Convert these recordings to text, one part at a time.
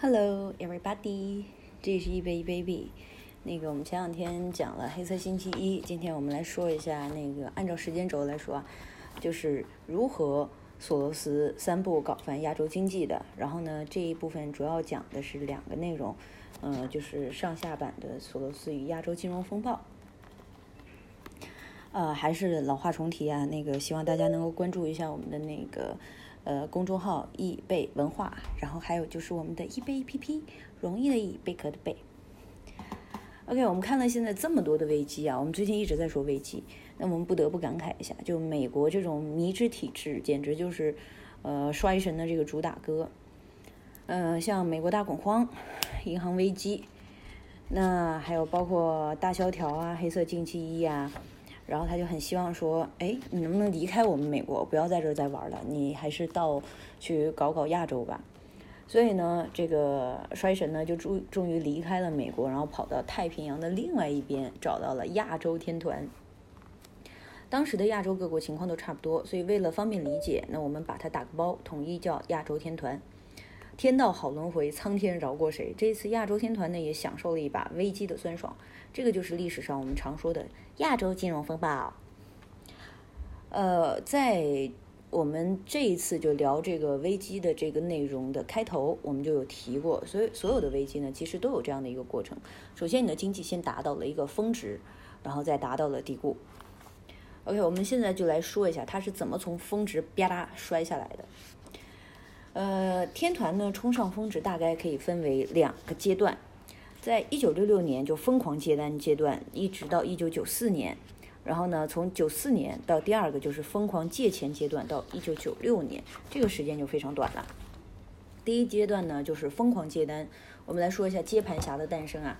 Hello, everybody！这是一杯一 baby。那个，我们前两天讲了黑色星期一，今天我们来说一下那个，按照时间轴来说啊，就是如何索罗斯三步搞翻亚洲经济的。然后呢，这一部分主要讲的是两个内容，嗯，就是上下版的索罗斯与亚洲金融风暴。呃，还是老话重提啊，那个希望大家能够关注一下我们的那个。呃，公众号易贝文化，然后还有就是我们的易贝 APP，容易的易，贝壳的贝。OK，我们看了现在这么多的危机啊，我们最近一直在说危机，那我们不得不感慨一下，就美国这种迷之体制，简直就是呃衰神的这个主打歌。呃，像美国大恐慌、银行危机，那还有包括大萧条啊、黑色星期一啊。然后他就很希望说，哎，你能不能离开我们美国，不要在这儿再玩了，你还是到去搞搞亚洲吧。所以呢，这个衰神呢就终终于离开了美国，然后跑到太平洋的另外一边，找到了亚洲天团。当时的亚洲各国情况都差不多，所以为了方便理解，那我们把它打个包，统一叫亚洲天团。天道好轮回，苍天饶过谁？这次亚洲天团呢也享受了一把危机的酸爽，这个就是历史上我们常说的亚洲金融风暴。呃，在我们这一次就聊这个危机的这个内容的开头，我们就有提过，所以所有的危机呢，其实都有这样的一个过程。首先，你的经济先达到了一个峰值，然后再达到了低谷。OK，我们现在就来说一下它是怎么从峰值吧嗒摔下来的。呃，天团呢冲上峰值大概可以分为两个阶段，在一九六六年就疯狂接单阶段，一直到一九九四年，然后呢从九四年到第二个就是疯狂借钱阶段，到一九九六年，这个时间就非常短了。第一阶段呢就是疯狂接单，我们来说一下接盘侠的诞生啊。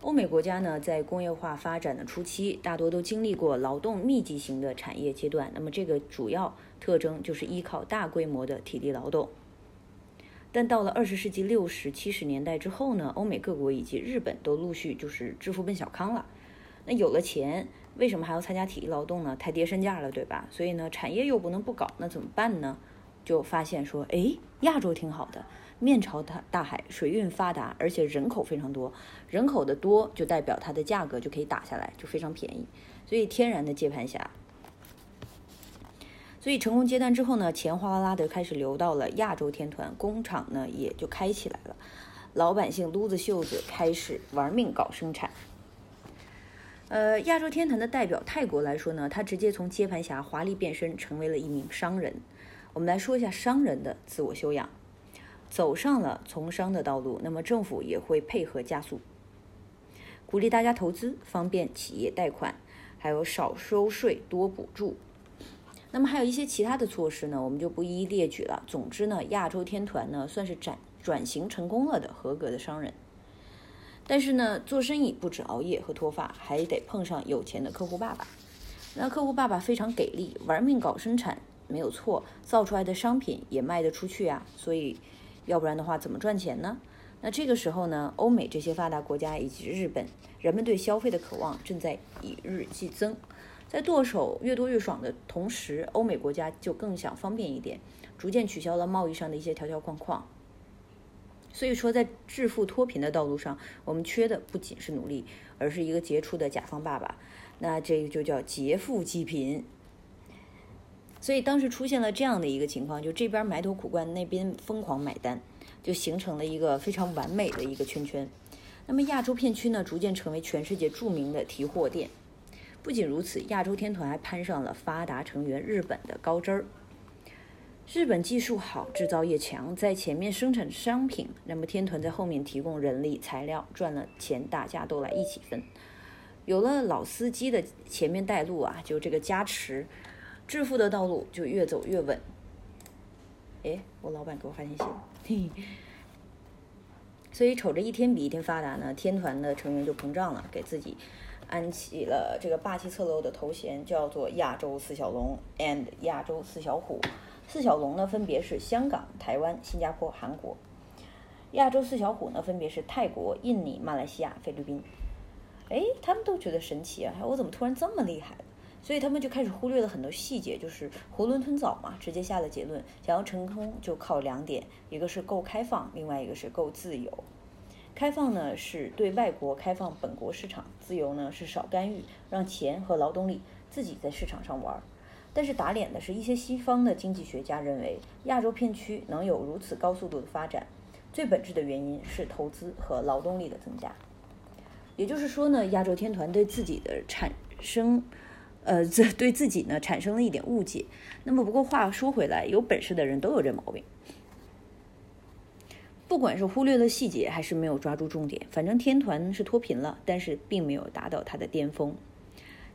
欧美国家呢在工业化发展的初期，大多都经历过劳动密集型的产业阶段，那么这个主要。特征就是依靠大规模的体力劳动，但到了二十世纪六十七十年代之后呢，欧美各国以及日本都陆续就是致富奔小康了。那有了钱，为什么还要参加体力劳动呢？太跌身价了，对吧？所以呢，产业又不能不搞，那怎么办呢？就发现说，哎，亚洲挺好的，面朝大大海，水运发达，而且人口非常多，人口的多就代表它的价格就可以打下来，就非常便宜，所以天然的接盘侠。所以成功接单之后呢，钱哗啦啦的开始流到了亚洲天团，工厂呢也就开起来了，老百姓撸着袖子开始玩命搞生产。呃，亚洲天团的代表泰国来说呢，他直接从接盘侠华丽变身成为了一名商人。我们来说一下商人的自我修养，走上了从商的道路，那么政府也会配合加速，鼓励大家投资，方便企业贷款，还有少收税多补助。那么还有一些其他的措施呢，我们就不一一列举了。总之呢，亚洲天团呢算是转转型成功了的合格的商人。但是呢，做生意不止熬夜和脱发，还得碰上有钱的客户爸爸。那客户爸爸非常给力，玩命搞生产没有错，造出来的商品也卖得出去啊。所以，要不然的话怎么赚钱呢？那这个时候呢，欧美这些发达国家以及日本，人们对消费的渴望正在以日俱增。在剁手越多越爽的同时，欧美国家就更想方便一点，逐渐取消了贸易上的一些条条框框。所以说，在致富脱贫的道路上，我们缺的不仅是努力，而是一个杰出的甲方爸爸。那这个就叫劫富济贫。所以当时出现了这样的一个情况，就这边埋头苦干，那边疯狂买单，就形成了一个非常完美的一个圈圈。那么亚洲片区呢，逐渐成为全世界著名的提货店。不仅如此，亚洲天团还攀上了发达成员日本的高枝儿。日本技术好，制造业强，在前面生产商品，那么天团在后面提供人力材料，赚了钱大家都来一起分。有了老司机的前面带路啊，就这个加持，致富的道路就越走越稳。哎，我老板给我发信息了，嘿。所以瞅着一天比一天发达呢，天团的成员就膨胀了，给自己。安起了这个霸气侧漏的头衔，叫做亚洲四小龙 and 亚洲四小虎。四小龙呢，分别是香港、台湾、新加坡、韩国；亚洲四小虎呢，分别是泰国、印尼、马来西亚、菲律宾。哎，他们都觉得神奇啊！我怎么突然这么厉害所以他们就开始忽略了很多细节，就是囫囵吞枣嘛，直接下了结论，想要成功就靠两点，一个是够开放，另外一个是够自由。开放呢是对外国开放本国市场，自由呢是少干预，让钱和劳动力自己在市场上玩。但是打脸的是一些西方的经济学家认为，亚洲片区能有如此高速度的发展，最本质的原因是投资和劳动力的增加。也就是说呢，亚洲天团对自己的产生，呃，这对自己呢产生了一点误解。那么不过话说回来，有本事的人都有这毛病。不管是忽略了细节，还是没有抓住重点，反正天团是脱贫了，但是并没有达到它的巅峰。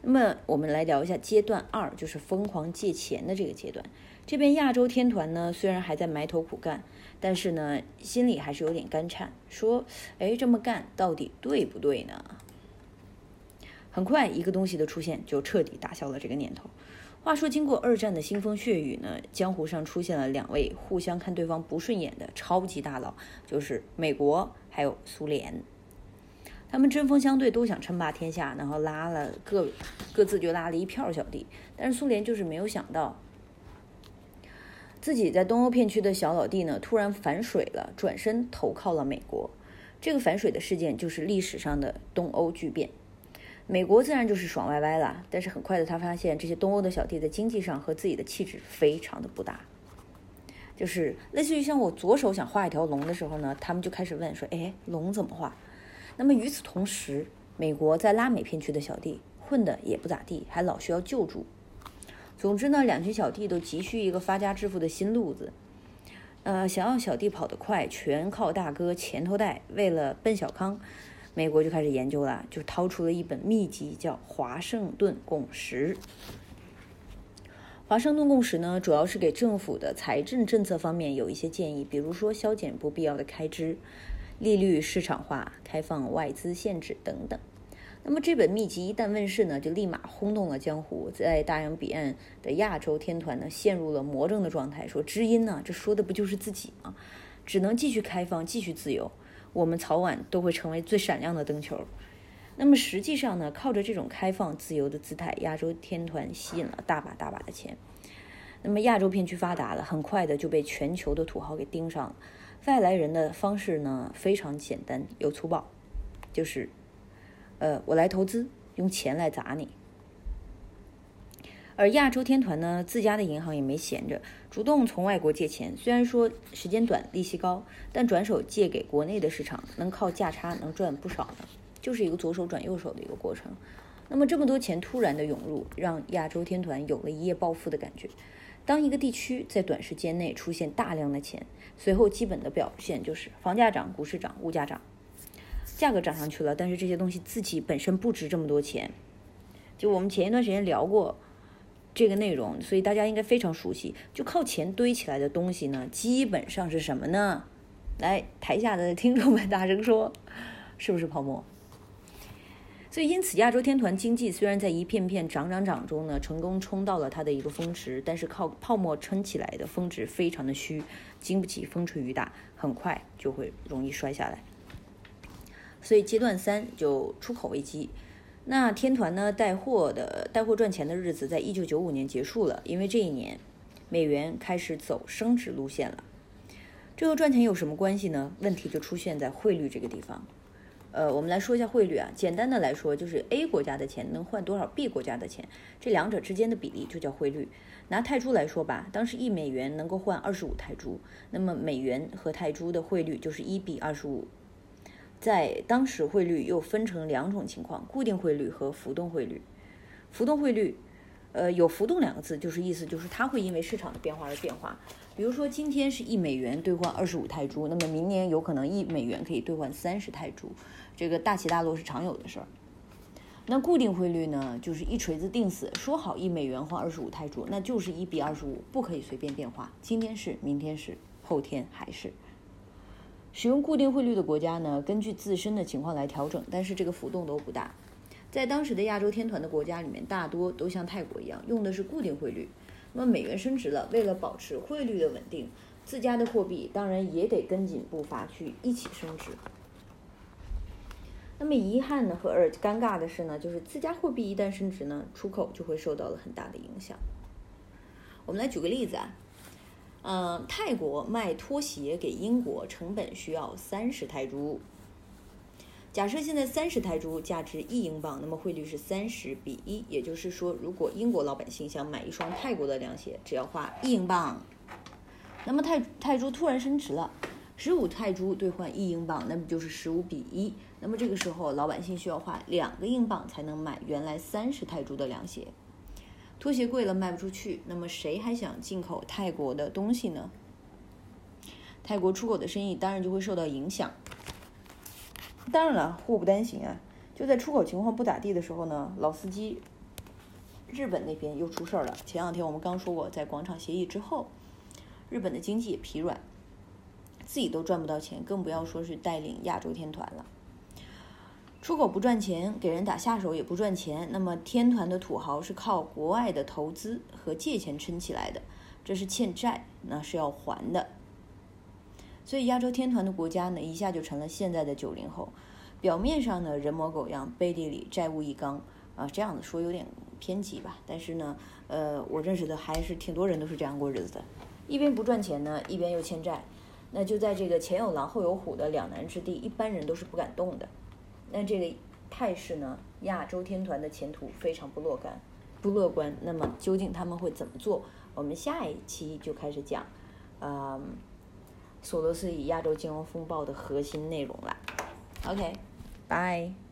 那么我们来聊一下阶段二，就是疯狂借钱的这个阶段。这边亚洲天团呢，虽然还在埋头苦干，但是呢，心里还是有点干颤，说：“哎，这么干到底对不对呢？”很快，一个东西的出现就彻底打消了这个念头。话说，经过二战的腥风血雨呢，江湖上出现了两位互相看对方不顺眼的超级大佬，就是美国还有苏联。他们针锋相对，都想称霸天下，然后拉了各各自就拉了一票小弟。但是苏联就是没有想到，自己在东欧片区的小老弟呢，突然反水了，转身投靠了美国。这个反水的事件就是历史上的东欧巨变。美国自然就是爽歪歪了，但是很快的他发现这些东欧的小弟在经济上和自己的气质非常的不搭，就是类似于像我左手想画一条龙的时候呢，他们就开始问说，哎，龙怎么画？那么与此同时，美国在拉美片区的小弟混的也不咋地，还老需要救助。总之呢，两群小弟都急需一个发家致富的新路子，呃，想要小弟跑得快，全靠大哥钱头带。为了奔小康。美国就开始研究了，就掏出了一本秘籍，叫《华盛顿共识》。华盛顿共识呢，主要是给政府的财政政策方面有一些建议，比如说削减不必要的开支、利率市场化、开放外资限制等等。那么这本秘籍一旦问世呢，就立马轰动了江湖，在大洋彼岸的亚洲天团呢，陷入了魔怔的状态，说知音呢，这说的不就是自己吗？只能继续开放，继续自由。我们早晚都会成为最闪亮的灯球。那么实际上呢，靠着这种开放自由的姿态，亚洲天团吸引了大把大把的钱。那么亚洲片区发达了，很快的就被全球的土豪给盯上了。外来人的方式呢非常简单又粗暴，就是，呃，我来投资，用钱来砸你。而亚洲天团呢，自家的银行也没闲着，主动从外国借钱。虽然说时间短、利息高，但转手借给国内的市场，能靠价差能赚不少呢。就是一个左手转右手的一个过程。那么这么多钱突然的涌入，让亚洲天团有了一夜暴富的感觉。当一个地区在短时间内出现大量的钱，随后基本的表现就是房价涨、股市涨、物价涨，价格涨上去了，但是这些东西自己本身不值这么多钱。就我们前一段时间聊过。这个内容，所以大家应该非常熟悉。就靠钱堆起来的东西呢，基本上是什么呢？来，台下的听众们大声说，是不是泡沫？所以，因此，亚洲天团经济虽然在一片片涨涨涨中呢，成功冲到了它的一个峰值，但是靠泡沫撑起来的峰值非常的虚，经不起风吹雨打，很快就会容易摔下来。所以，阶段三就出口危机。那天团呢？带货的带货赚钱的日子，在一九九五年结束了，因为这一年，美元开始走升值路线了。这和赚钱有什么关系呢？问题就出现在汇率这个地方。呃，我们来说一下汇率啊。简单的来说，就是 A 国家的钱能换多少 B 国家的钱，这两者之间的比例就叫汇率。拿泰铢来说吧，当时一美元能够换二十五泰铢，那么美元和泰铢的汇率就是一比二十五。在当时，汇率又分成两种情况：固定汇率和浮动汇率。浮动汇率，呃，有“浮动”两个字，就是意思就是它会因为市场的变化而变化。比如说，今天是一美元兑换二十五泰铢，那么明年有可能一美元可以兑换三十泰铢，这个大起大落是常有的事儿。那固定汇率呢，就是一锤子定死，说好一美元换二十五泰铢，那就是一比二十五，不可以随便变化。今天是，明天是，后天还是。使用固定汇率的国家呢，根据自身的情况来调整，但是这个浮动都不大。在当时的亚洲天团的国家里面，大多都像泰国一样用的是固定汇率。那么美元升值了，为了保持汇率的稳定，自家的货币当然也得跟紧步伐去一起升值。那么遗憾呢和而尴尬的是呢，就是自家货币一旦升值呢，出口就会受到了很大的影响。我们来举个例子啊，嗯，泰国卖拖鞋给英国成本需要三十泰铢。假设现在三十泰铢价值一英镑，那么汇率是三十比一，也就是说，如果英国老百姓想买一双泰国的凉鞋，只要花一英镑。那么泰泰铢突然升值了。十五泰铢兑换一英镑，那么就是十五比一。那么这个时候，老百姓需要花两个英镑才能买原来三十泰铢的凉鞋。拖鞋贵了，卖不出去，那么谁还想进口泰国的东西呢？泰国出口的生意当然就会受到影响。当然了，祸不单行啊！就在出口情况不咋地的时候呢，老司机日本那边又出事儿了。前两天我们刚说过，在广场协议之后，日本的经济也疲软。自己都赚不到钱，更不要说是带领亚洲天团了。出口不赚钱，给人打下手也不赚钱，那么天团的土豪是靠国外的投资和借钱撑起来的，这是欠债，那是要还的。所以亚洲天团的国家呢，一下就成了现在的九零后。表面上呢人模狗样，背地里债务一缸啊，这样子说有点偏激吧。但是呢，呃，我认识的还是挺多人都是这样过日子的，一边不赚钱呢，一边又欠债。那就在这个前有狼后有虎的两难之地，一般人都是不敢动的。那这个态势呢，亚洲天团的前途非常不乐观，不乐观。那么究竟他们会怎么做？我们下一期就开始讲，嗯，索罗斯与亚洲金融风暴的核心内容了。OK，拜。